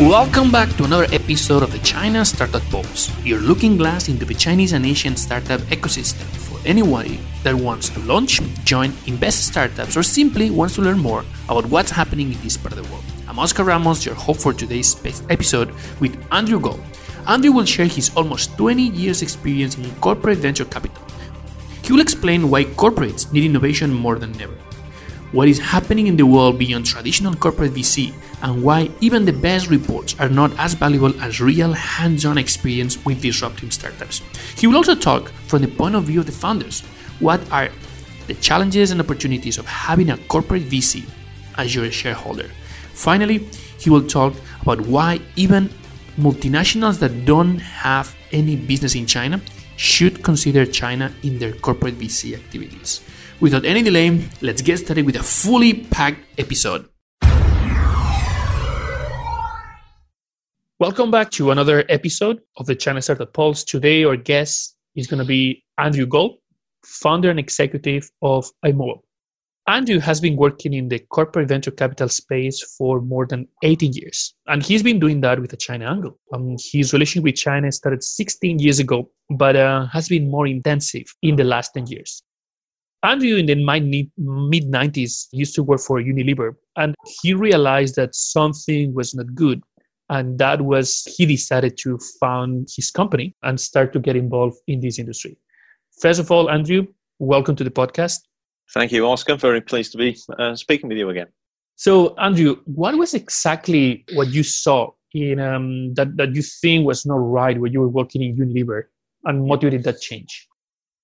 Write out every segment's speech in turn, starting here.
Welcome back to another episode of the China Startup Pulse, your looking glass into the Chinese and Asian startup ecosystem for anybody that wants to launch, join, invest startups, or simply wants to learn more about what's happening in this part of the world. I'm Oscar Ramos, your host for today's episode with Andrew Gold. Andrew will share his almost 20 years experience in corporate venture capital. He will explain why corporates need innovation more than ever what is happening in the world beyond traditional corporate VC, and why even the best reports are not as valuable as real hands on experience with disruptive startups. He will also talk from the point of view of the founders. What are the challenges and opportunities of having a corporate VC as your shareholder? Finally, he will talk about why even multinationals that don't have any business in China should consider China in their corporate VC activities. Without any delay, let's get started with a fully packed episode. Welcome back to another episode of the China Startup Pulse. Today, our guest is going to be Andrew Gold, founder and executive of iMobile. Andrew has been working in the corporate venture capital space for more than 18 years, and he's been doing that with a China angle. Um, his relationship with China started 16 years ago, but uh, has been more intensive in the last 10 years. Andrew, in the mid 90s, used to work for Unilever, and he realized that something was not good. And that was, he decided to found his company and start to get involved in this industry. First of all, Andrew, welcome to the podcast. Thank you, Oscar. Very pleased to be uh, speaking with you again. So, Andrew, what was exactly what you saw in um, that, that you think was not right when you were working in Unilever and motivated that change?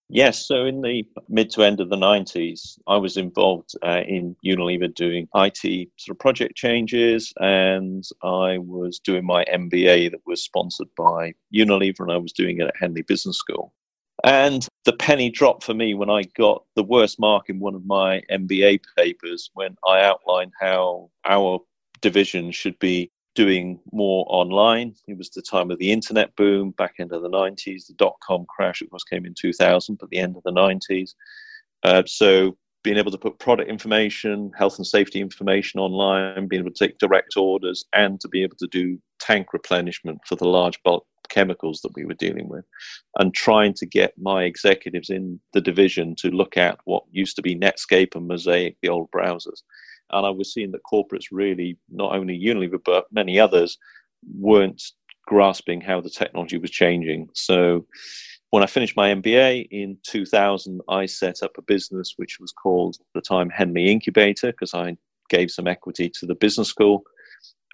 Yes, so in the mid to end of the 90s, I was involved uh, in Unilever doing IT sort of project changes, and I was doing my MBA that was sponsored by Unilever, and I was doing it at Henley Business School. And the penny dropped for me when I got the worst mark in one of my MBA papers when I outlined how our division should be doing more online. It was the time of the internet boom back into the 90s. The dot com crash, of course, came in 2000, but the end of the 90s. Uh, so being able to put product information, health and safety information online, being able to take direct orders, and to be able to do tank replenishment for the large bulk chemicals that we were dealing with, and trying to get my executives in the division to look at what used to be Netscape and Mosaic, the old browsers, and I was seeing that corporates really, not only Unilever, but many others, weren't grasping how the technology was changing. So when I finished my MBA in 2000, I set up a business which was called the time Henley Incubator because I gave some equity to the business school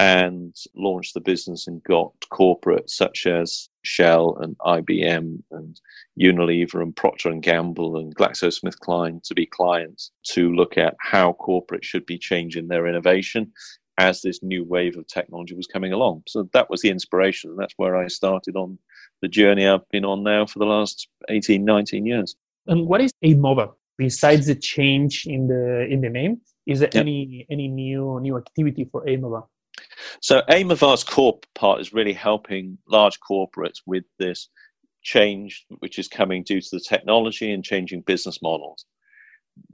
and launched the business and got corporates such as Shell and IBM and Unilever and Procter and Gamble and GlaxoSmithKline to be clients to look at how corporates should be changing their innovation as this new wave of technology was coming along. So that was the inspiration, and that's where I started on the journey I've been on now for the last 18, 19 years. And what is iMobile? Besides the change in the in the name, is there yep. any any new new activity for iMobile? So iMobile's core part is really helping large corporates with this change which is coming due to the technology and changing business models.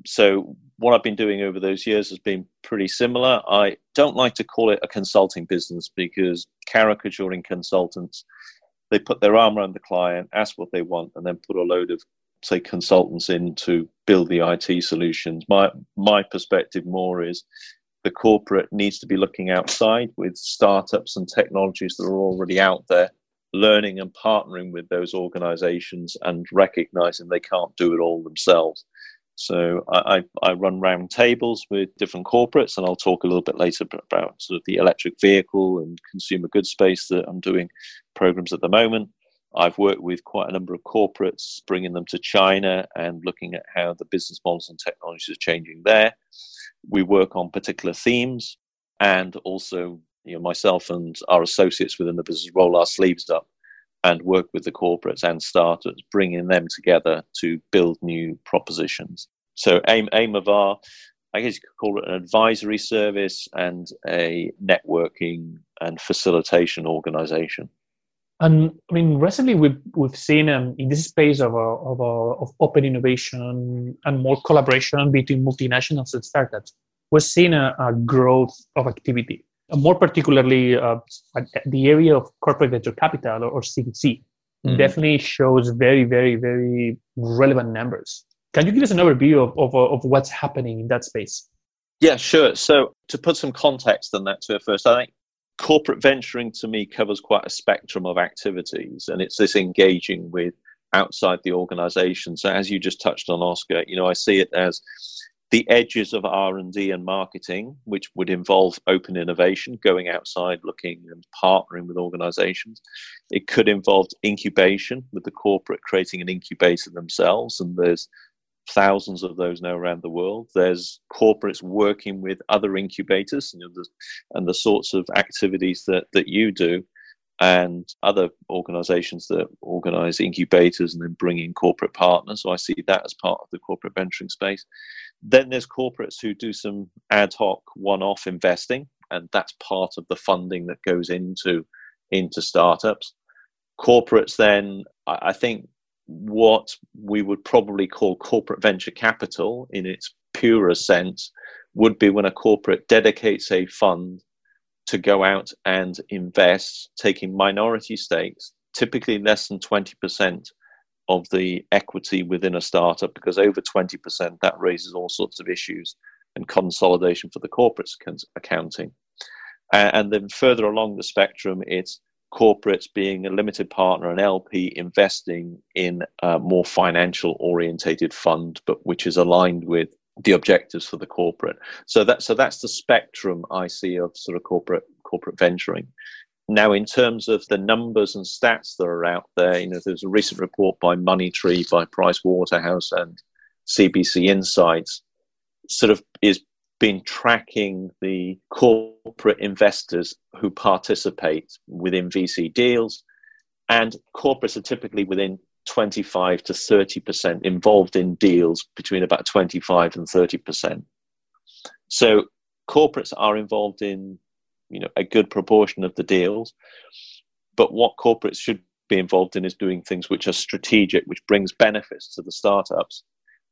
So what I've been doing over those years has been pretty similar. I don't like to call it a consulting business because caricaturing consultants, they put their arm around the client, ask what they want, and then put a load of say consultants in to build the IT solutions. My my perspective more is the corporate needs to be looking outside with startups and technologies that are already out there, learning and partnering with those organizations and recognizing they can't do it all themselves. So I, I, run round tables with different corporates, and I'll talk a little bit later about sort of the electric vehicle and consumer goods space that I'm doing programs at the moment. I've worked with quite a number of corporates, bringing them to China and looking at how the business models and technologies are changing there we work on particular themes and also you know myself and our associates within the business roll our sleeves up and work with the corporates and startups bringing them together to build new propositions. So aim aim of our i guess you could call it an advisory service and a networking and facilitation organization and I mean, recently we've we've seen um, in this space of a, of a, of open innovation and more collaboration between multinationals and startups, we're seeing a, a growth of activity. more particularly uh, the area of corporate venture capital or, or CVC, mm. definitely shows very, very, very relevant numbers. Can you give us an overview of, of, of what's happening in that space? Yeah, sure. So to put some context on that to it first, I think corporate venturing to me covers quite a spectrum of activities, and it's this engaging with outside the organization. So as you just touched on, Oscar, you know, I see it as the edges of r&d and marketing which would involve open innovation going outside looking and partnering with organizations it could involve incubation with the corporate creating an incubator themselves and there's thousands of those now around the world there's corporates working with other incubators you know, the, and the sorts of activities that, that you do and other organizations that organize incubators and then bring in corporate partners. So I see that as part of the corporate venturing space. Then there's corporates who do some ad hoc one off investing, and that's part of the funding that goes into, into startups. Corporates, then, I think what we would probably call corporate venture capital in its purer sense would be when a corporate dedicates a fund to go out and invest, taking minority stakes, typically less than 20% of the equity within a startup, because over 20% that raises all sorts of issues and consolidation for the corporate accounting. And then further along the spectrum, it's corporates being a limited partner, an LP investing in a more financial orientated fund, but which is aligned with the objectives for the corporate. So that so that's the spectrum I see of sort of corporate corporate venturing. Now, in terms of the numbers and stats that are out there, you know, there's a recent report by Moneytree, by Price Waterhouse, and CB Insights, sort of is been tracking the corporate investors who participate within VC deals, and corporates are typically within 25 to 30% involved in deals between about 25 and 30%. So corporates are involved in you know a good proportion of the deals but what corporates should be involved in is doing things which are strategic which brings benefits to the startups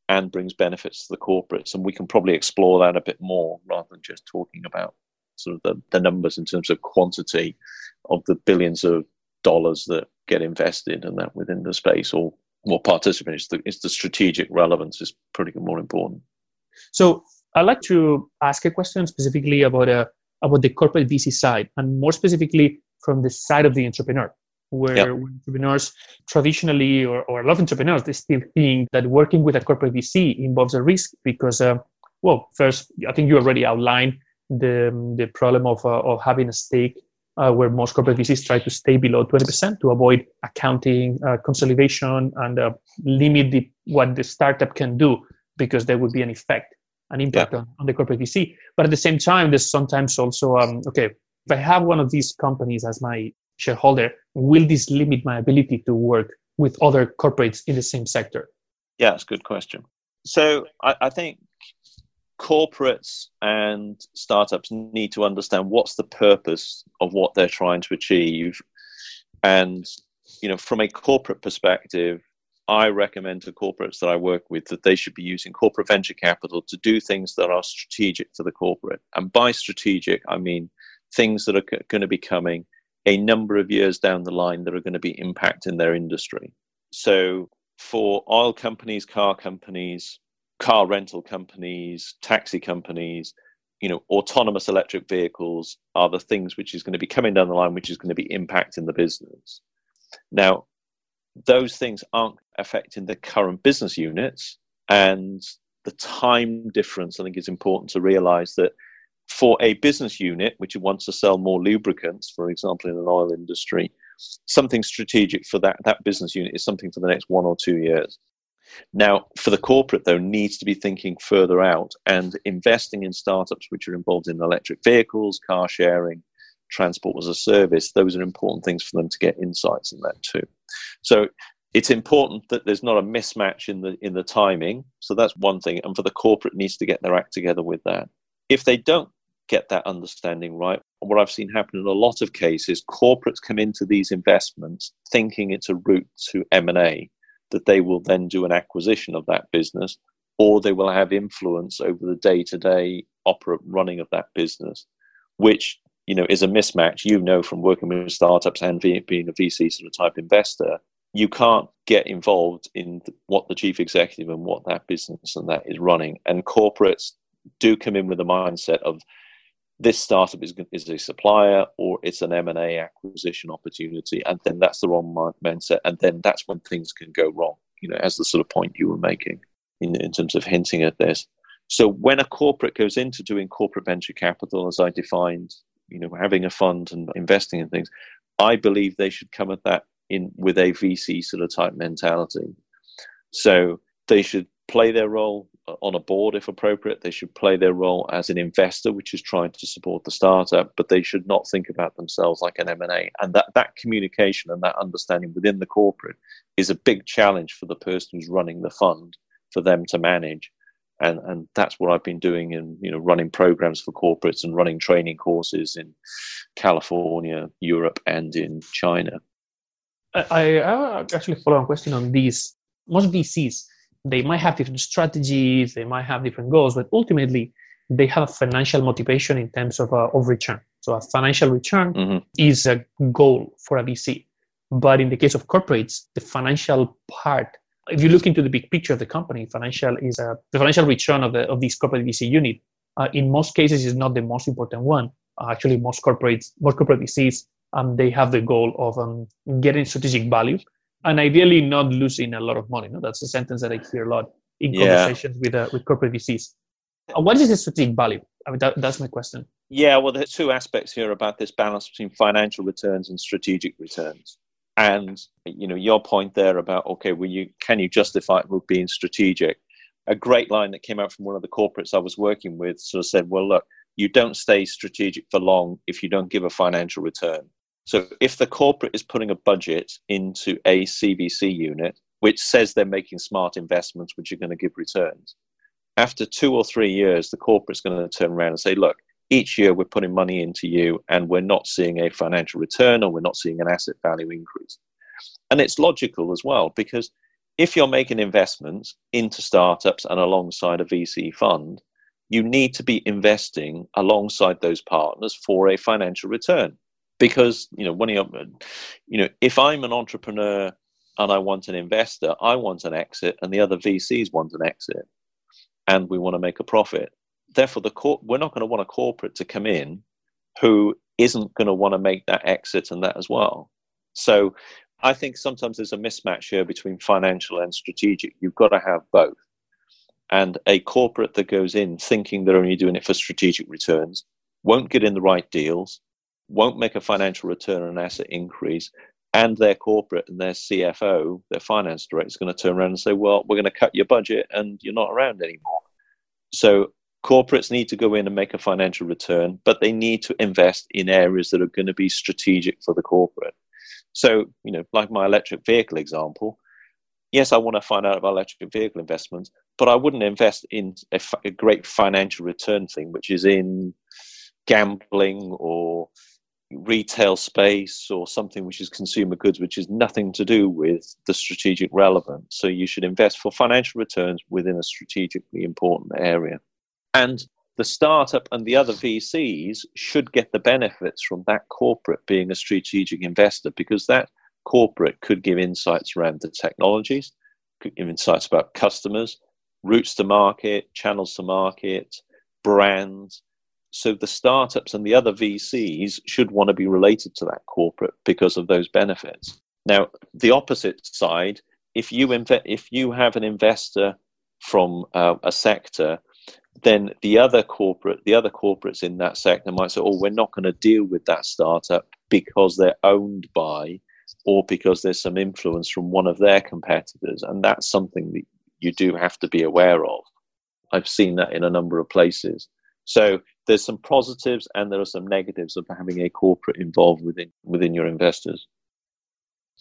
and brings benefits to the corporates and we can probably explore that a bit more rather than just talking about sort of the, the numbers in terms of quantity of the billions of dollars that get invested and that within the space or more participants. It's the, it's the strategic relevance is pretty more important. So I'd like to ask a question specifically about uh, about the corporate VC side, and more specifically from the side of the entrepreneur, where yep. entrepreneurs traditionally, or, or a lot of entrepreneurs, they still think that working with a corporate VC involves a risk because, uh, well, first, I think you already outlined the the problem of uh, of having a stake uh, where most corporate VCs try to stay below 20% to avoid accounting uh, consolidation and uh, limit the, what the startup can do because there would be an effect, an impact on, on the corporate VC. But at the same time, there's sometimes also, um, okay, if I have one of these companies as my shareholder, will this limit my ability to work with other corporates in the same sector? Yeah, it's a good question. So I, I think corporates and startups need to understand what's the purpose of what they're trying to achieve and you know from a corporate perspective i recommend to corporates that i work with that they should be using corporate venture capital to do things that are strategic to the corporate and by strategic i mean things that are c- going to be coming a number of years down the line that are going to be impacting their industry so for oil companies car companies car rental companies, taxi companies, you know, autonomous electric vehicles are the things which is going to be coming down the line, which is going to be impacting the business. Now, those things aren't affecting the current business units, and the time difference, I think, is important to realize that for a business unit which wants to sell more lubricants, for example, in an oil industry, something strategic for that, that business unit is something for the next one or two years. Now, for the corporate, though, needs to be thinking further out and investing in startups which are involved in electric vehicles, car sharing, transport as a service. Those are important things for them to get insights in that too. So it's important that there's not a mismatch in the in the timing. So that's one thing. And for the corporate needs to get their act together with that. If they don't get that understanding right, what I've seen happen in a lot of cases, corporates come into these investments thinking it's a route to M&A that they will then do an acquisition of that business or they will have influence over the day to day running of that business, which you know, is a mismatch. You know from working with startups and being a VC sort of type investor, you can't get involved in what the chief executive and what that business and that is running. And corporates do come in with a mindset of this startup is, is a supplier or it's an M&A acquisition opportunity. And then that's the wrong mindset. And then that's when things can go wrong, you know, as the sort of point you were making in, in terms of hinting at this. So when a corporate goes into doing corporate venture capital, as I defined, you know, having a fund and investing in things, I believe they should come at that in with a VC sort of type mentality. So they should play their role on a board if appropriate. They should play their role as an investor, which is trying to support the startup, but they should not think about themselves like an M&A. And that, that communication and that understanding within the corporate is a big challenge for the person who's running the fund for them to manage. And, and that's what I've been doing in you know running programs for corporates and running training courses in California, Europe, and in China. I, I actually follow on question on these. Most VCs they might have different strategies, they might have different goals, but ultimately they have a financial motivation in terms of, uh, of return. So a financial return mm-hmm. is a goal for a VC. But in the case of corporates, the financial part, if you look into the big picture of the company, financial is a, the financial return of, the, of this corporate VC unit. Uh, in most cases, is not the most important one. Uh, actually, most corporates, most corporate VCs, um, they have the goal of um, getting strategic value and ideally not losing a lot of money. No? That's a sentence that I hear a lot in yeah. conversations with uh, with corporate VCs. Uh, what is the strategic value? I mean, that, that's my question. Yeah, well, there's two aspects here about this balance between financial returns and strategic returns. And you know, your point there about okay, well, you can you justify it with being strategic? A great line that came out from one of the corporates I was working with sort of said, well, look, you don't stay strategic for long if you don't give a financial return. So if the corporate is putting a budget into a CVC unit, which says they're making smart investments which are going to give returns, after two or three years, the corporate's going to turn around and say, look, each year we're putting money into you and we're not seeing a financial return or we're not seeing an asset value increase. And it's logical as well because if you're making investments into startups and alongside a VC fund, you need to be investing alongside those partners for a financial return because you know when you you know if i'm an entrepreneur and i want an investor i want an exit and the other vcs want an exit and we want to make a profit. Therefore the cor- we're not going to want a corporate to come in who isn't going to want to make that exit and that as well. So i think sometimes there's a mismatch here between financial and strategic. You've got to have both. And a corporate that goes in thinking they're only doing it for strategic returns won't get in the right deals won't make a financial return on an asset increase, and their corporate and their CFO, their finance director, is going to turn around and say, "Well, we're going to cut your budget, and you're not around anymore." So corporates need to go in and make a financial return, but they need to invest in areas that are going to be strategic for the corporate. So, you know, like my electric vehicle example, yes, I want to find out about electric vehicle investments, but I wouldn't invest in a, a great financial return thing, which is in gambling or retail space or something which is consumer goods, which is nothing to do with the strategic relevance. So you should invest for financial returns within a strategically important area. And the startup and the other VCs should get the benefits from that corporate being a strategic investor because that corporate could give insights around the technologies, could give insights about customers, routes to market, channels to market, brands, so the startups and the other VCs should want to be related to that corporate because of those benefits. Now, the opposite side, if you if you have an investor from uh, a sector, then the other corporate, the other corporates in that sector might say, "Oh, we're not going to deal with that startup because they're owned by, or because there's some influence from one of their competitors," and that's something that you do have to be aware of. I've seen that in a number of places. So there's some positives and there are some negatives of having a corporate involved within within your investors.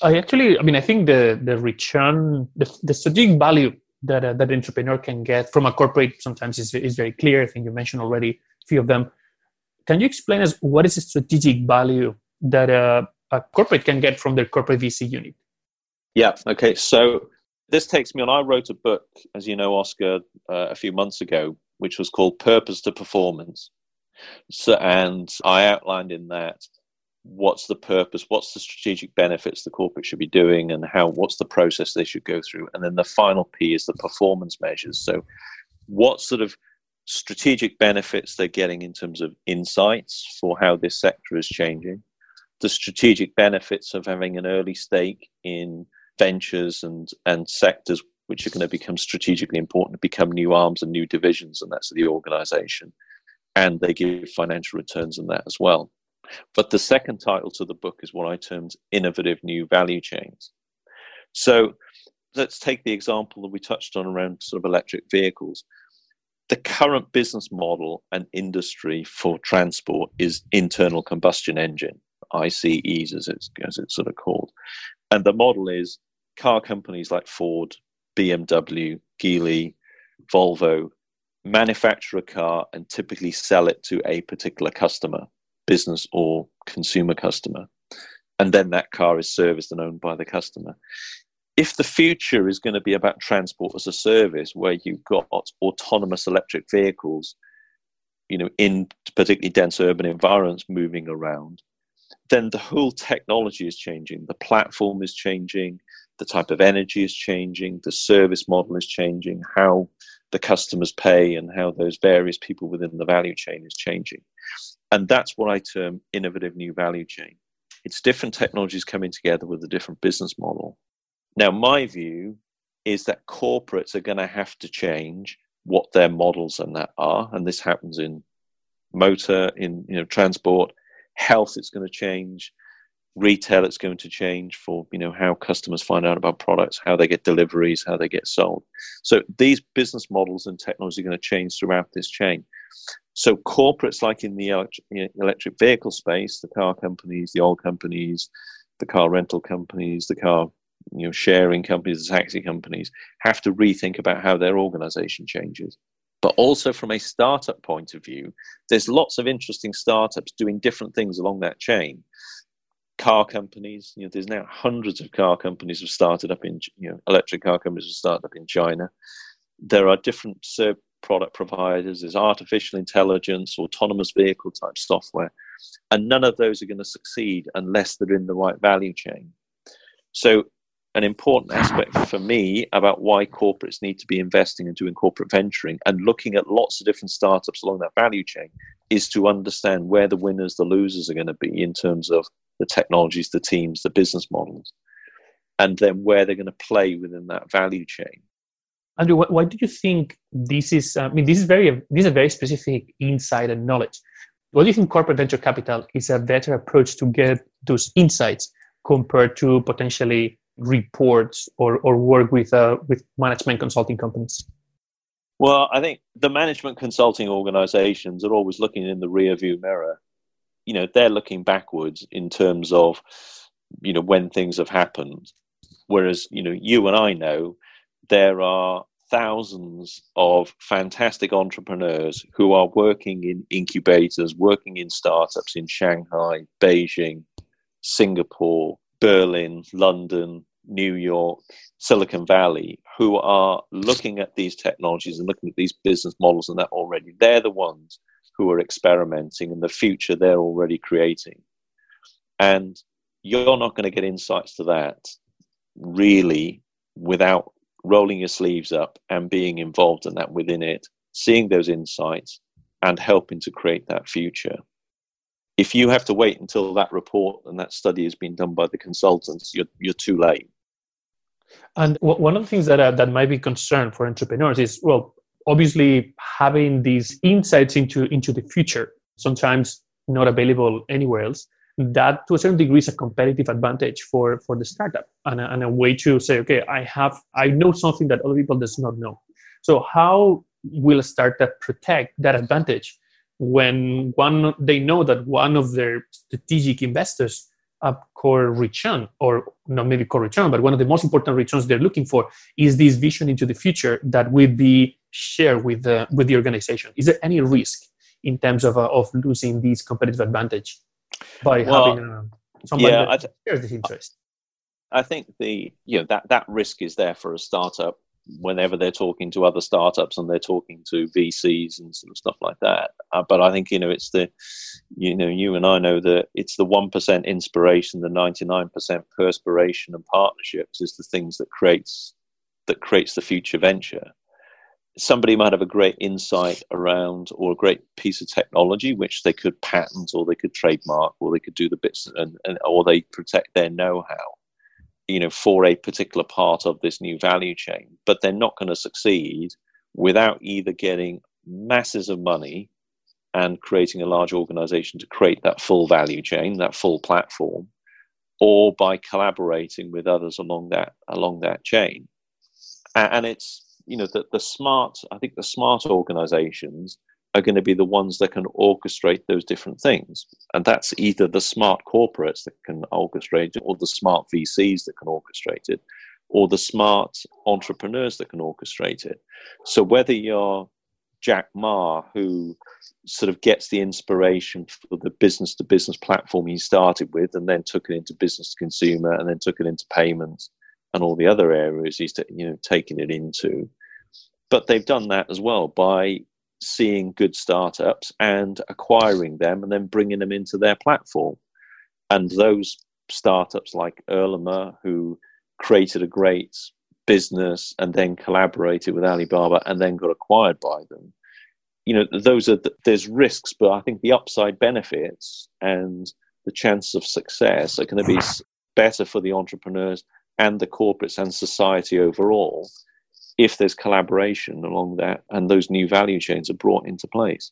I actually, I mean, I think the the return, the, the strategic value that uh, that entrepreneur can get from a corporate sometimes is is very clear. I think you mentioned already a few of them. Can you explain us what is the strategic value that a, a corporate can get from their corporate VC unit? Yeah. Okay. So this takes me on. I wrote a book, as you know, Oscar, uh, a few months ago which was called Purpose to Performance. So, and I outlined in that what's the purpose, what's the strategic benefits the corporate should be doing, and how what's the process they should go through. And then the final P is the performance measures. So, what sort of strategic benefits they're getting in terms of insights for how this sector is changing, the strategic benefits of having an early stake in ventures and, and sectors which are going to become strategically important, become new arms and new divisions, and that's the organization. And they give financial returns in that as well. But the second title to the book is what I termed innovative new value chains. So let's take the example that we touched on around sort of electric vehicles. The current business model and industry for transport is internal combustion engine, ICEs as it's, as it's sort of called. And the model is car companies like Ford, BMW, Geely, Volvo manufacture a car and typically sell it to a particular customer, business or consumer customer. And then that car is serviced and owned by the customer. If the future is going to be about transport as a service, where you've got autonomous electric vehicles, you know, in particularly dense urban environments moving around, then the whole technology is changing. The platform is changing the type of energy is changing, the service model is changing, how the customers pay, and how those various people within the value chain is changing. And that's what I term innovative new value chain. It's different technologies coming together with a different business model. Now, my view is that corporates are going to have to change what their models and that are, and this happens in motor, in you know transport, health. It's going to change retail it's going to change for you know how customers find out about products how they get deliveries how they get sold. So these business models and technology are going to change throughout this chain. So corporates like in the electric vehicle space the car companies the oil companies the car rental companies the car you know sharing companies the taxi companies have to rethink about how their organization changes. But also from a startup point of view there's lots of interesting startups doing different things along that chain car companies. You know, there's now hundreds of car companies have started up in you know electric car companies have started up in China. There are different product providers. There's artificial intelligence, autonomous vehicle type software, and none of those are going to succeed unless they're in the right value chain. So. An important aspect for me about why corporates need to be investing and doing corporate venturing and looking at lots of different startups along that value chain is to understand where the winners, the losers are going to be in terms of the technologies, the teams, the business models, and then where they're going to play within that value chain. Andrew, why, do you think this is? I mean, this is very this is a very specific insight and knowledge. What do you think corporate venture capital is a better approach to get those insights compared to potentially reports or, or work with uh, with management consulting companies? Well, I think the management consulting organizations are always looking in the rear view mirror you know they're looking backwards in terms of you know when things have happened. Whereas you know you and i know there are thousands of fantastic entrepreneurs who are working in incubators working in startups in shanghai beijing singapore berlin london new york silicon valley who are looking at these technologies and looking at these business models and that already they're the ones who are experimenting and the future they're already creating. And you're not going to get insights to that really without rolling your sleeves up and being involved in that within it, seeing those insights and helping to create that future. If you have to wait until that report and that study has been done by the consultants, you're, you're too late. And one of the things that uh, that might be concern for entrepreneurs is well, obviously having these insights into into the future sometimes not available anywhere else that to a certain degree is a competitive advantage for for the startup and a, and a way to say okay i have i know something that other people does not know. So how will a startup protect that advantage when one they know that one of their strategic investors a core return, or not maybe core return, but one of the most important returns they're looking for is this vision into the future that will be shared with the with the organization. Is there any risk in terms of uh, of losing this competitive advantage by well, having uh, somebody yeah, that th- shares this interest? I think the you know that that risk is there for a startup whenever they're talking to other startups and they're talking to VCs and of stuff like that. Uh, but I think you know it's the you know you and I know that it's the one percent inspiration, the ninety nine percent perspiration and partnerships is the things that creates that creates the future venture. Somebody might have a great insight around or a great piece of technology which they could patent or they could trademark or they could do the bits and, and or they protect their know how you know, for a particular part of this new value chain, but they're not going to succeed without either getting masses of money and creating a large organization to create that full value chain, that full platform, or by collaborating with others along that along that chain. And it's you know the, the smart, I think the smart organizations are going to be the ones that can orchestrate those different things. And that's either the smart corporates that can orchestrate it, or the smart VCs that can orchestrate it, or the smart entrepreneurs that can orchestrate it. So whether you're Jack Ma, who sort of gets the inspiration for the business to business platform he started with, and then took it into business to consumer, and then took it into payments and all the other areas he's you know taking it into. But they've done that as well by seeing good startups and acquiring them and then bringing them into their platform. And those startups like Ele.me, who created a great business and then collaborated with Alibaba and then got acquired by them. You know, those are the, there's risks, but I think the upside benefits and the chance of success are going to be better for the entrepreneurs and the corporates and society overall if there's collaboration along that and those new value chains are brought into place.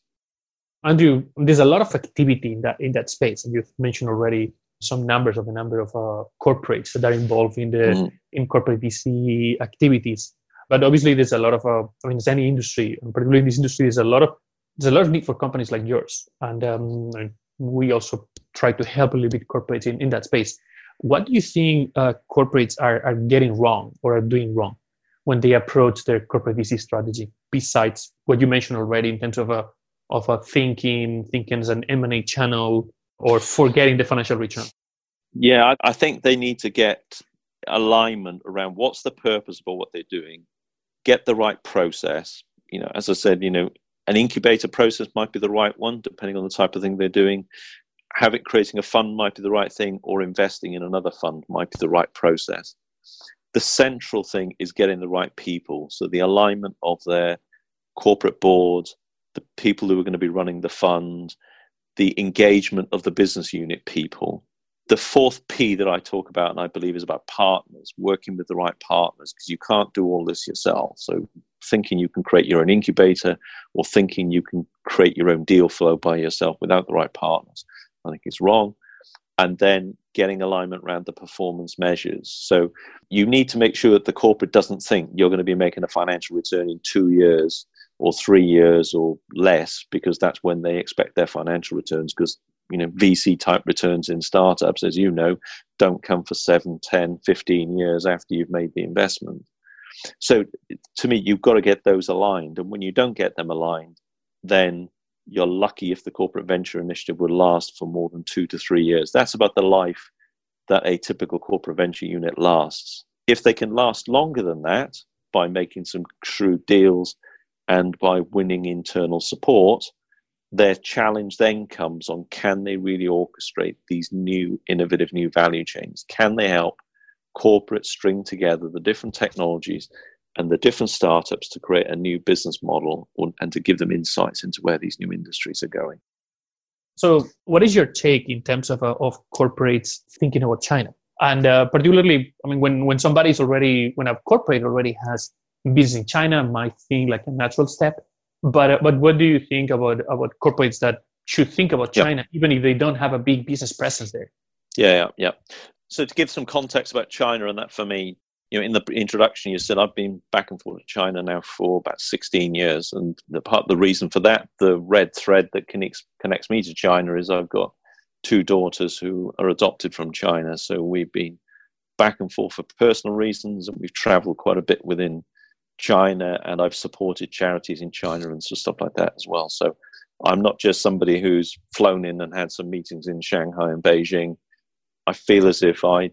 Andrew, there's a lot of activity in that in that space, and you've mentioned already some numbers of the number of uh, corporates that are involved in the mm. in corporate VC activities. But obviously, there's a lot of uh, I mean, it's any industry, and particularly in this industry, there's a lot of there's a lot of need for companies like yours, and, um, and we also try to help a little bit corporates in, in that space. What do you think uh, corporates are, are getting wrong or are doing wrong? When they approach their corporate VC strategy, besides what you mentioned already in terms of a of a thinking, thinking as an M&A channel or forgetting the financial return? Yeah, I, I think they need to get alignment around what's the purpose of what they're doing, get the right process. You know, as I said, you know, an incubator process might be the right one, depending on the type of thing they're doing. Have it creating a fund might be the right thing, or investing in another fund might be the right process the central thing is getting the right people. So the alignment of their corporate board, the people who are going to be running the fund, the engagement of the business unit people. The fourth P that I talk about, and I believe, is about partners, working with the right partners, because you can't do all this yourself. So thinking you can create your own incubator or thinking you can create your own deal flow by yourself without the right partners, I think is wrong and then getting alignment around the performance measures. So you need to make sure that the corporate doesn't think you're going to be making a financial return in two years or three years or less, because that's when they expect their financial returns. Because you know VC type returns in startups, as you know, don't come for 7, 10, 15 years after you've made the investment. So to me, you've got to get those aligned. And when you don't get them aligned, then you're lucky if the corporate venture initiative would last for more than two to three years. That's about the life that a typical corporate venture unit lasts. If they can last longer than that by making some shrewd deals and by winning internal support, their challenge then comes on can they really orchestrate these new innovative new value chains? Can they help corporates string together the different technologies and the different startups to create a new business model and to give them insights into where these new industries are going. So, what is your take in terms of uh, of corporates thinking about China? And uh, particularly, I mean, when when somebody's already when a corporate already has business in China, might think like a natural step. But uh, but what do you think about about corporates that should think about China, yep. even if they don't have a big business presence there? Yeah, yeah, yeah. So to give some context about China, and that for me you know, in the introduction, you said I've been back and forth to China now for about 16 years, and the part, the reason for that, the red thread that connects connects me to China is I've got two daughters who are adopted from China, so we've been back and forth for personal reasons, and we've travelled quite a bit within China, and I've supported charities in China and stuff like that as well. So I'm not just somebody who's flown in and had some meetings in Shanghai and Beijing. I feel as if I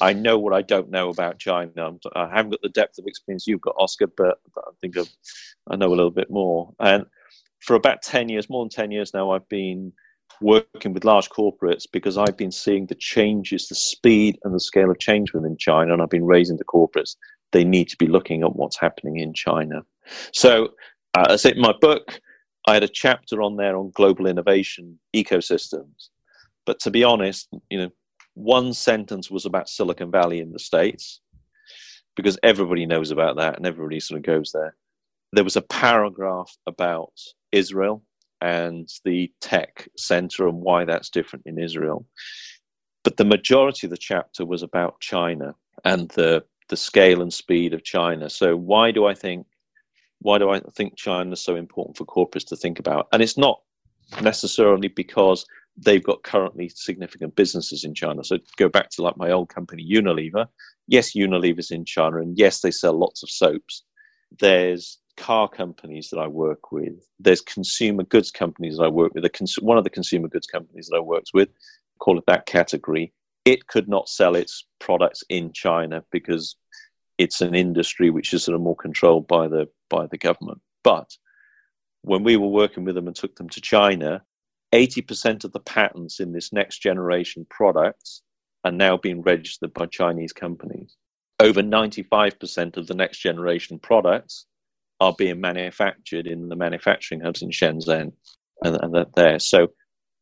I know what I don't know about China. I'm, have not got the depth of experience you've got, Oscar, but, but I think I've, I know a little bit more. And for about 10 years, more than 10 years now, I've been working with large corporates because I've been seeing the changes, the speed and the scale of change within China, and I've been raising the corporates. They need to be looking at what's happening in China. So, uh, as in my book, I had a chapter on there on global innovation ecosystems. But to be honest, you know, one sentence was about Silicon Valley in the States because everybody knows about that and everybody sort of goes there. There was a paragraph about Israel and the tech center and why that's different in Israel. But the majority of the chapter was about China and the the scale and speed of China. So why do I think why do I think China is so important for corporates to think about? And it's not necessarily because they've got currently significant businesses in China. So go back to like my old company Unilever. Yes, Unilever's in China, and yes, they sell lots of soaps. There's car companies that I work with. There's consumer goods companies that I work with. One of the consumer goods companies that I worked with, call it that category, it could not sell its products in China because it's an industry which is sort of more controlled by the by the government. But when we were working with them and took them to China, 80% of the patents in this next generation products are now being registered by Chinese companies. Over 95% of the next generation products are being manufactured in the manufacturing hubs in Shenzhen and, and there. So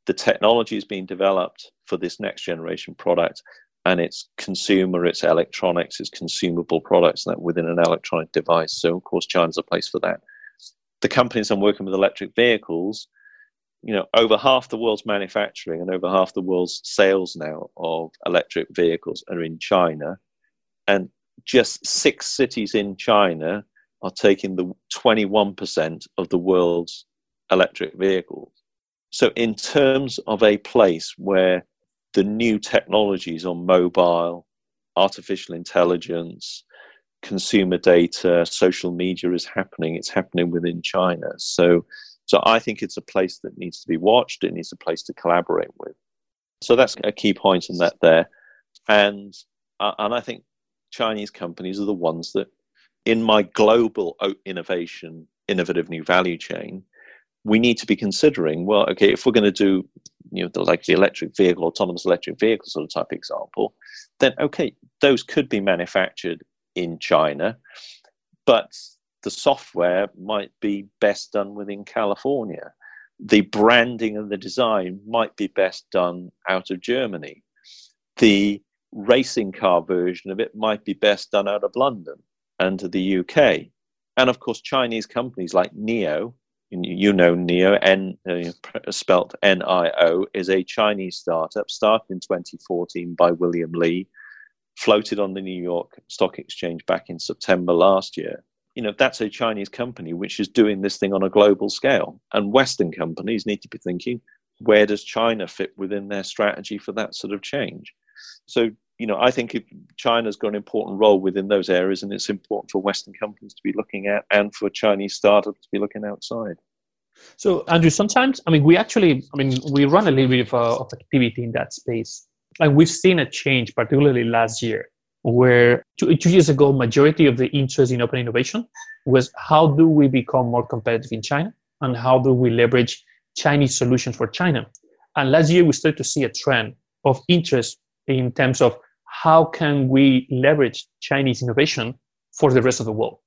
the technology is being developed for this next generation product and it's consumer, it's electronics, it's consumable products that within an electronic device. So of course China's a place for that. The companies I'm working with electric vehicles, you know, over half the world's manufacturing and over half the world's sales now of electric vehicles are in China. And just six cities in China are taking the 21% of the world's electric vehicles. So, in terms of a place where the new technologies on mobile, artificial intelligence, consumer data, social media is happening, it's happening within China. So, so I think it's a place that needs to be watched. It needs a place to collaborate with. So that's a key point in that there, and uh, and I think Chinese companies are the ones that in my global innovation, innovative new value chain, we need to be considering, well, okay, if we're going to do, you know, the, like the electric vehicle, autonomous electric vehicle sort of type example, then okay, those could be manufactured in China, but the software might be best done within California. The branding and the design might be best done out of Germany. The racing car version of it might be best done out of London and the UK. And of course, Chinese companies like NIO, you know NIO, N, uh, spelt N-I-O, is a Chinese startup started in 2014 by William Li, floated on the New York Stock Exchange back in September last year. You know, that's a Chinese company which is doing this thing on a global scale. And Western companies need to be thinking, where does China fit within their strategy for that sort of change? So you know, I think if China's got an important role within those areas, and it's important for Western companies to be looking at and for Chinese startups to be looking outside. So, Andrew, sometimes, I mean, we actually, I mean, we run a little bit of, a, of activity in that space. And we've seen a change, particularly last year, where two, two years ago, majority of the interest in open innovation was how do we become more competitive in China and how do we leverage Chinese solutions for China. And last year, we started to see a trend of interest in terms of how can we leverage Chinese innovation for the rest of the world?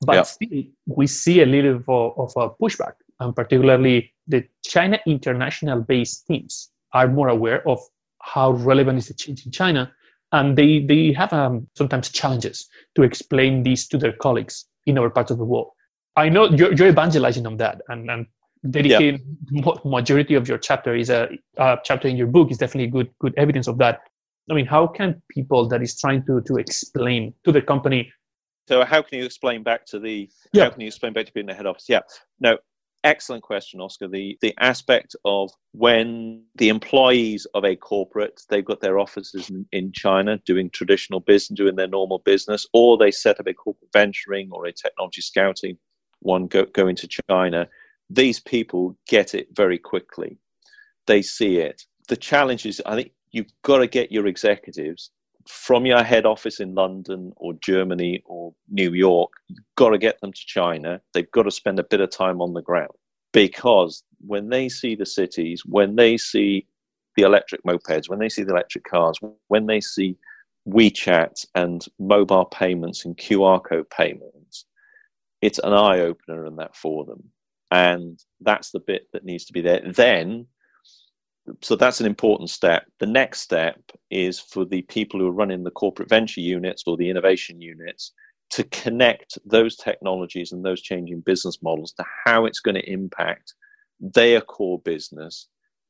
But yeah. still, we see a little of, of a pushback, and particularly the China international based teams are more aware of how relevant is the change in China, and they, they have um, sometimes challenges to explain this to their colleagues in other parts of the world. I know you're, you're evangelizing on that, and, and dedicating yeah. majority of your chapter is a, a chapter in your book is definitely good good evidence of that. I mean, how can people that is trying to to explain to the company? So, how can you explain back to the? Yeah. How can you explain back to being the head office? Yeah. No. Excellent question, Oscar. The the aspect of when the employees of a corporate they've got their offices in, in China doing traditional business, doing their normal business, or they set up a corporate venturing or a technology scouting one go, going to China. These people get it very quickly. They see it. The challenge is, I think, you've got to get your executives from your head office in London or Germany or New York, you've got to get them to China. They've got to spend a bit of time on the ground because when they see the cities, when they see the electric mopeds, when they see the electric cars, when they see WeChat and mobile payments and QR code payments, it's an eye opener in that for them. And that's the bit that needs to be there. Then so that's an important step. The next step is for the people who are running the corporate venture units or the innovation units to connect those technologies and those changing business models to how it's going to impact their core business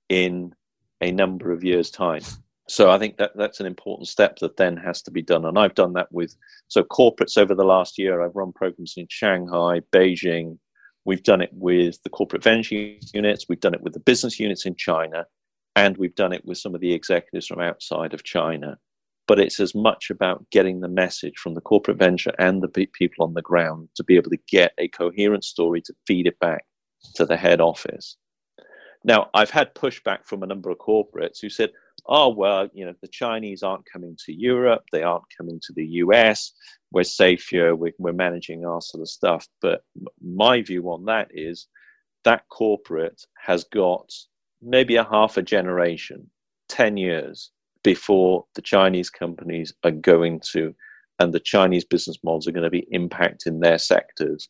in a number of years' time. So I think that that's an important step that then has to be done. And I've done that with so corporates over the last year. I've run programs in Shanghai, Beijing. We've done it with the corporate venture units. We've done it with the business units in China and we've done it with some of the executives from outside of China. But it's as much about getting the message from the corporate venture and the people on the ground to be able to get a coherent story to feed it back to the head office. Now, I've had pushback from a number of corporates who said, oh, well, you know, the Chinese aren't coming to Europe, they aren't coming to the US, we're safe here, we're, we're managing our sort of stuff. But my view on that is that corporate has got maybe a half a generation, 10 years before the Chinese companies are going to, and the Chinese business models are going to be impacting their sectors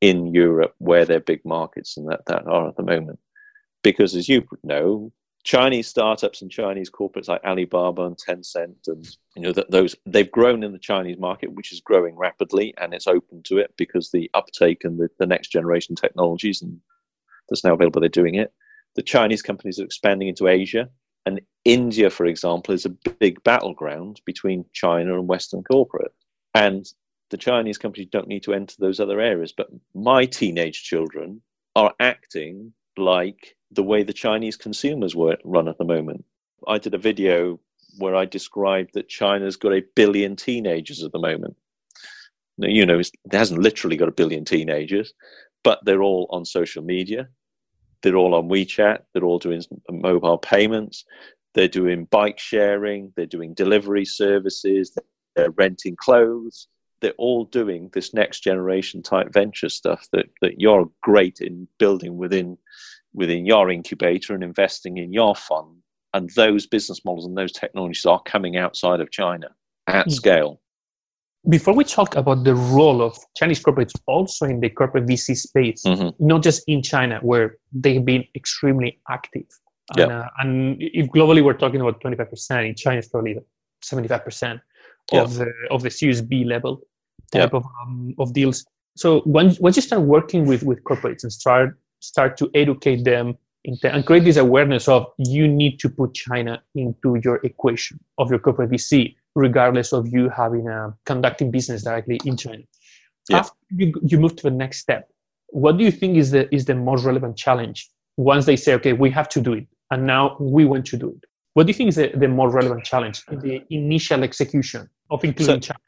in Europe, where their big markets and that, that are at the moment. Because as you know, Chinese startups and Chinese corporates like Alibaba and Tencent, and you know that those they've grown in the Chinese market, which is growing rapidly, and it's open to it because the uptake and the, the next generation technologies and that's now available, they're doing it the Chinese companies are expanding into Asia. And India, for example, is a big battleground between China and Western corporate. And the Chinese companies don't need to enter those other areas. But my teenage children are acting like the way the Chinese consumers were run at the moment. I did a video where I described that China's got a billion teenagers at the moment. Now, you know, it hasn't literally got a billion teenagers, but they're all on social media. They're all on WeChat. They're all doing mobile payments. They're doing bike sharing. They're doing delivery services. They're renting clothes. They're all doing this next generation type venture stuff that, that you're great in building within within your incubator and investing in your fund. And those business models and those technologies are coming outside of China at mm. scale. Before we talk about the role of Chinese corporates also in the corporate VC space, mm-hmm. not just in China, where they've been extremely active. And, uh, and if globally we're talking about 25%, in China it's probably 75% of the of the Series B level type of, um, of deals. So once, once you start working with, with corporates and start start to educate them the, and create this awareness of you need to put China into your equation of your corporate VC regardless of you having a conducting business directly in China. Yeah. After you, you move to the next step, what do you think is the is the most relevant challenge once they say, okay, we have to do it, and now we want to do it? What do you think is the, the more relevant challenge in the initial execution of including so, China?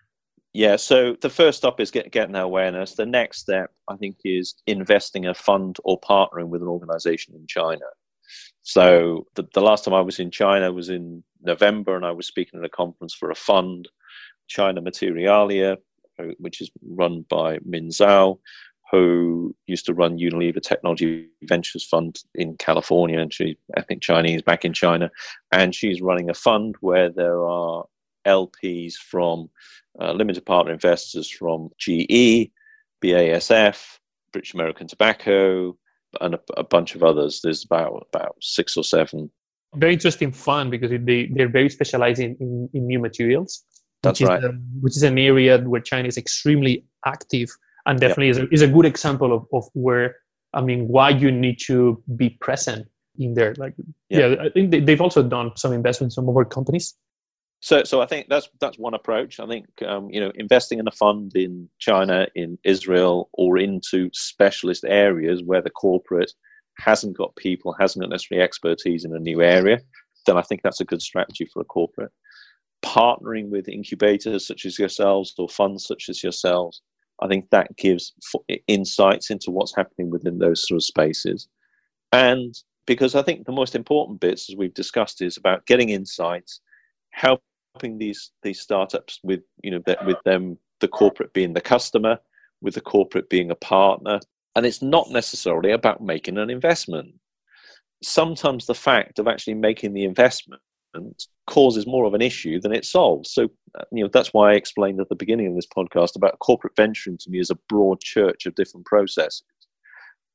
Yeah, so the first step is get, getting awareness. The next step, I think, is investing a fund or partnering with an organization in China. So the, the last time I was in China was in November, and I was speaking at a conference for a fund, China Materialia, which is run by Min Zhao, who used to run Unilever Technology Ventures Fund in California, and she's ethnic Chinese back in China, and she's running a fund where there are LPs from uh, limited partner investors from GE, BASF, British American Tobacco, and a, a, bunch of others. There's about about six or seven. Very interesting fun because they they're very specialized in, in, in new materials. That's which right. Is, which is an area where China is extremely active and definitely yep. is, a, is a good example of, of where I mean why you need to be present in there. Like yep. yeah, I think they, have also done some investments in some of our companies so, so I think that's that's one approach. I think um, you know investing in a fund in China, in Israel, or into specialist areas where the corporate hasn't got people, hasn't got necessarily expertise in a new area, then I think that's a good strategy for a corporate. Partnering with incubators such as yourselves or funds such as yourselves, I think that gives insights into what's happening within those sort of spaces. And because I think the most important bits, as we've discussed, is about getting insights, help helping these these startups with you know with them the corporate being the customer, with the corporate being a partner, and it's not necessarily about making an investment. Sometimes the fact of actually making the investment causes more of an issue than it solves. So, you know, that's why I explained at the beginning of this podcast about corporate venturing to me as a broad church of different processes.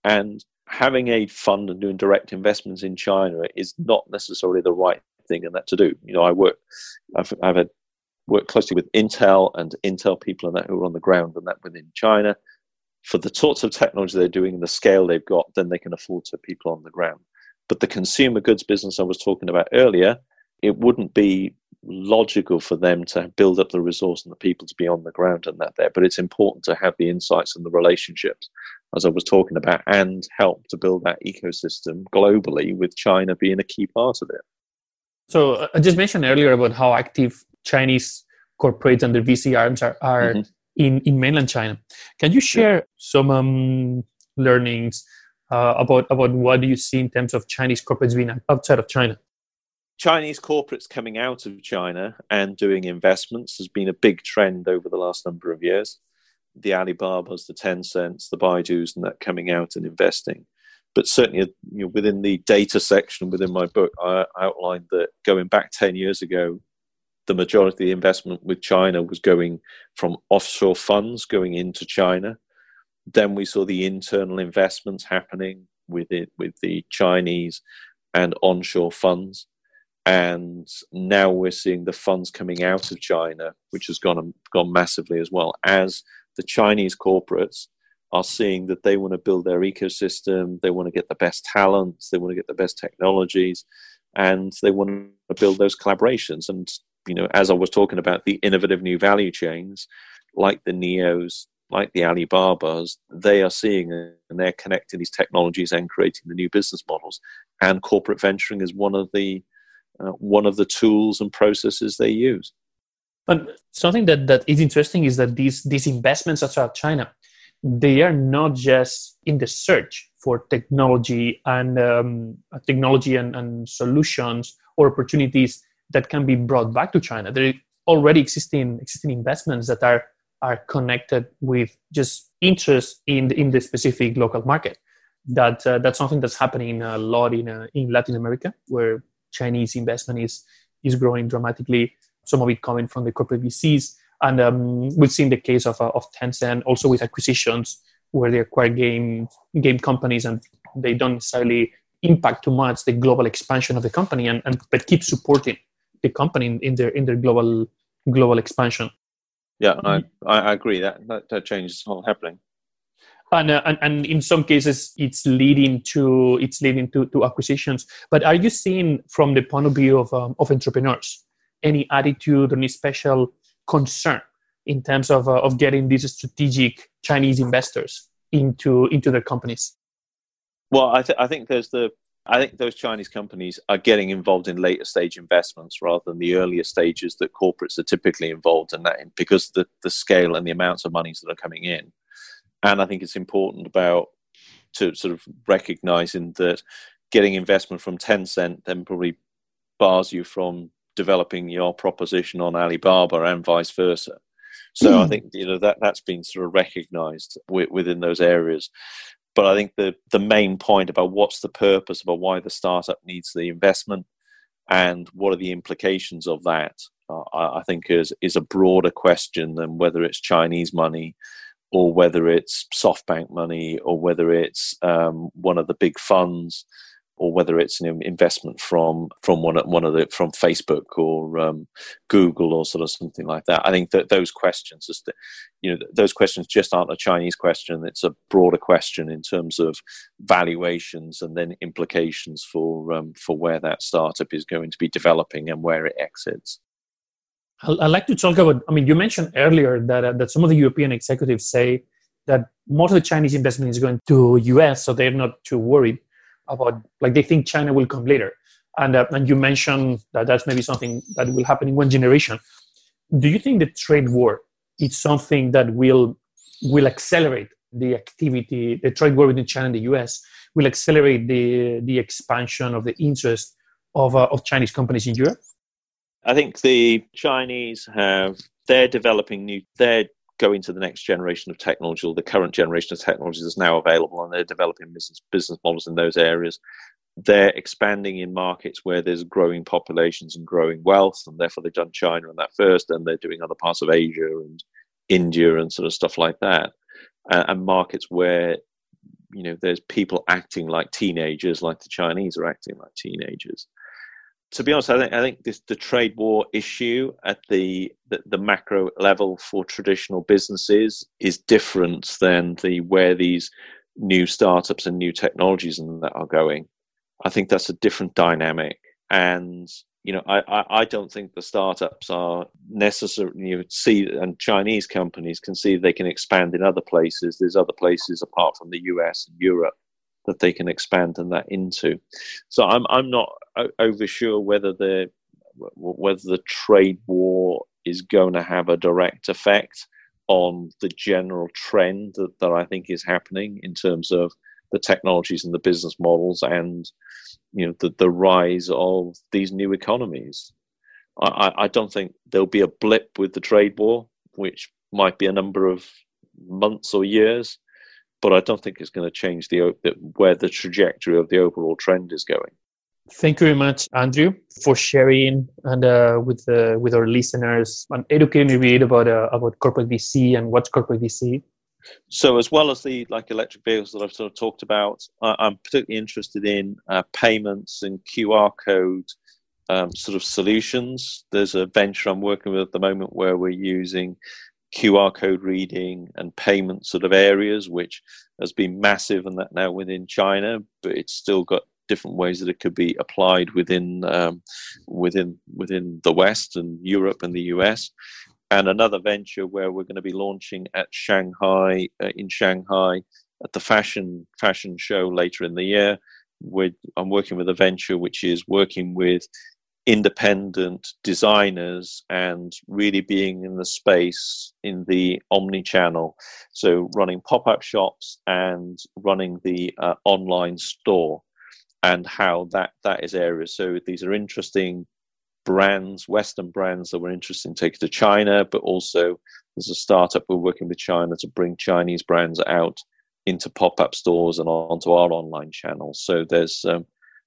And having a fund and doing direct investments in China is not necessarily the right thing and that to do. You know, I work, I've, I've had worked closely with Intel and Intel people and that who are on the ground and that within China. For the sorts of technology they're doing and the scale they've got, then they can afford to have people on the ground. But the consumer goods business I was talking about earlier, it wouldn't be logical for them to build up the resource and the people to be on the ground and that there. But it's important to have the insights and the relationships, as I was talking about, and help to build that ecosystem globally, with China being a key part of it. So uh, I just mentioned earlier about how active Chinese corporates and their VC arms are, are mm-hmm. in, in mainland China. Can you share some um, learnings uh, about about what do you see in terms of Chinese corporates being outside of China? Chinese corporates coming out of China and doing investments has been a big trend over the last number of years. The Alibabas, the Tencents, the Baidus, and that coming out and investing. But certainly, you know, within the data section within my book, I outlined that going back 10 years ago, the majority of the investment with China was going from offshore funds going into China. Then we saw the internal investments happening with it, with the Chinese and onshore funds and now we're seeing the funds coming out of China, which has gone gone massively as well as the Chinese corporates are seeing that they want to build their ecosystem, they want to get the best talents, they want to get the best technologies, and they want to build those collaborations. And you know, as I was talking about the innovative new value chains, like the NIOs, like the Alibabas, they are seeing and they're connecting these technologies and creating the new business models. And corporate venturing is one of the uh, one of the tools and processes they use. But something that, that is interesting is that these these investments outside China, they are not just in the search for technology and um, technology and, and solutions or opportunities that can be brought back to China. There are already existing existing investments that are are connected with just interest in the, in the specific local market. That uh, that's something that's happening a lot in uh, in Latin America, where Chinese investment is is growing dramatically. Some of it coming from the corporate VCs, and um, we've seen the case of uh, of Tencent also with acquisitions where they acquire game game companies and they don't necessarily impact too much the global expansion of the company and, and but keep supporting the company in, in their in their global global expansion. Yeah, I, I agree. That, that that change is all happening. And, uh, and, and in some cases it's leading to it's leading to, to acquisitions. But are you seeing from the point of view of, um, of entrepreneurs any attitude or any special concern in terms of, uh, of getting these strategic chinese investors into into their companies? Well I, th- I think there's the I think those Chinese companies are getting involved in later stage investments rather than the earlier stages that corporates are typically involved in that because the, the scale and the amounts of monies that are coming in. And I think it's important about to sort of recognizing that getting investment from Tencent then probably bars you from developing your proposition on Alibaba and vice versa. So mm. I think you know that that's been sort of recognised within those areas. But I think the the main point about what's the purpose about why the startup needs the investment and what are the implications of that, uh, I, I think is is a broader question than whether it's Chinese money or whether it's SoftBank money, or whether it's um, one of the big funds, or whether it's an investment from from one of, one of the from Facebook or um, Google or sort of something like that. I think that those questions, just you know, those questions just aren't a Chinese question. It's a broader question in terms of valuations and then implications for um, for where that startup is going to be developing and where it exits. I'd like to talk about. I mean, you mentioned earlier that uh, that some of the European executives say that most of the Chinese investment is going to US, so they're not too worried about. Like they think China will come later, and uh, and you mentioned that that's maybe something that will happen in one generation. Do you think the trade war is something that will will accelerate the activity, the trade war between China and the US will accelerate the the expansion of the interest of uh, of Chinese companies in Europe? I think the Chinese have, they're developing new, they're going to the next generation of technology or the current generation of technology that's now available and they're developing business, business models in those areas. They're expanding in markets where there's growing populations and growing wealth, and therefore they've done China and that first, and they're doing other parts of Asia and India and sort of stuff like that, uh, and markets where you know there's people acting like teenagers, like the Chinese are acting like teenagers. To be honest, I think I think this the trade war issue at the, the the macro level for traditional businesses is different than the where these new startups and new technologies and that are going. I think that's a different dynamic, and you know, I, I, I, don't think the startups are necessarily you see and Chinese companies can see they can expand in other places. There's other places apart from the US and Europe that they can expand and that into. So I'm I'm not over sure whether the whether the trade war is going to have a direct effect on the general trend that, that I think is happening in terms of the technologies and the business models and you know the, the rise of these new economies. I, I don't think there'll be a blip with the trade war, which might be a number of months or years, but I don't think it's going to change the where the trajectory of the overall trend is going. Thank you very much, Andrew, for sharing and uh, with uh, with our listeners and educating a bit about uh, about corporate VC and what's corporate VC. So, as well as the like electric vehicles that I've sort of talked about, I, am particularly interested in uh, payments and QR code um, sort of solutions. There's a venture I'm working with at the moment where we're using QR code reading and payment sort of areas, which has been massive and that now within China, but it's still got different ways that it could be applied within um, within within the West and Europe and the US and another venture where we're going to be launching at Shanghai uh, in Shanghai at the fashion fashion show later in the year. I'm working with a venture which is working with independent designers and really being in the space in the omni channel. So running pop up shops and running the uh, online store and how that that is areas. So these are interesting brands, Western brands that we're interested in taking to China, but also there's a startup we're working with China to bring Chinese brands out into pop-up stores and onto our online channels. So there's um,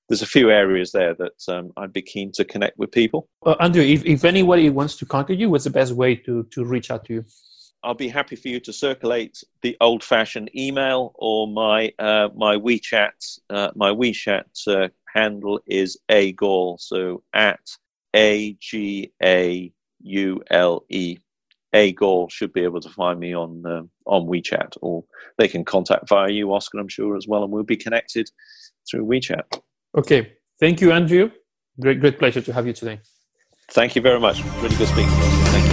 there's a few areas there that um, I'd be keen to connect with people. Uh, Andrew, if, if anybody wants to contact you, what's the best way to, to reach out to you? I'll be happy for you to circulate the old-fashioned email or my uh, my WeChat. Uh, my WeChat uh, handle is a gall, so at a G A U L E. A Gall should be able to find me on uh, on WeChat, or they can contact via you, Oscar, I'm sure as well, and we'll be connected through WeChat. Okay, thank you, Andrew. Great, great pleasure to have you today. Thank you very much. Really good speaking. Thank you.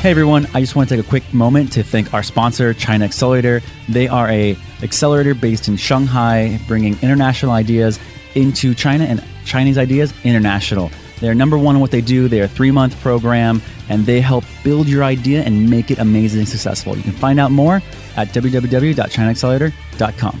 Hey everyone, I just want to take a quick moment to thank our sponsor, China Accelerator. They are a accelerator based in Shanghai, bringing international ideas into China and Chinese Ideas International. They're number one in what they do. They're a three month program and they help build your idea and make it amazing successful. You can find out more at www.chinaaccelerator.com.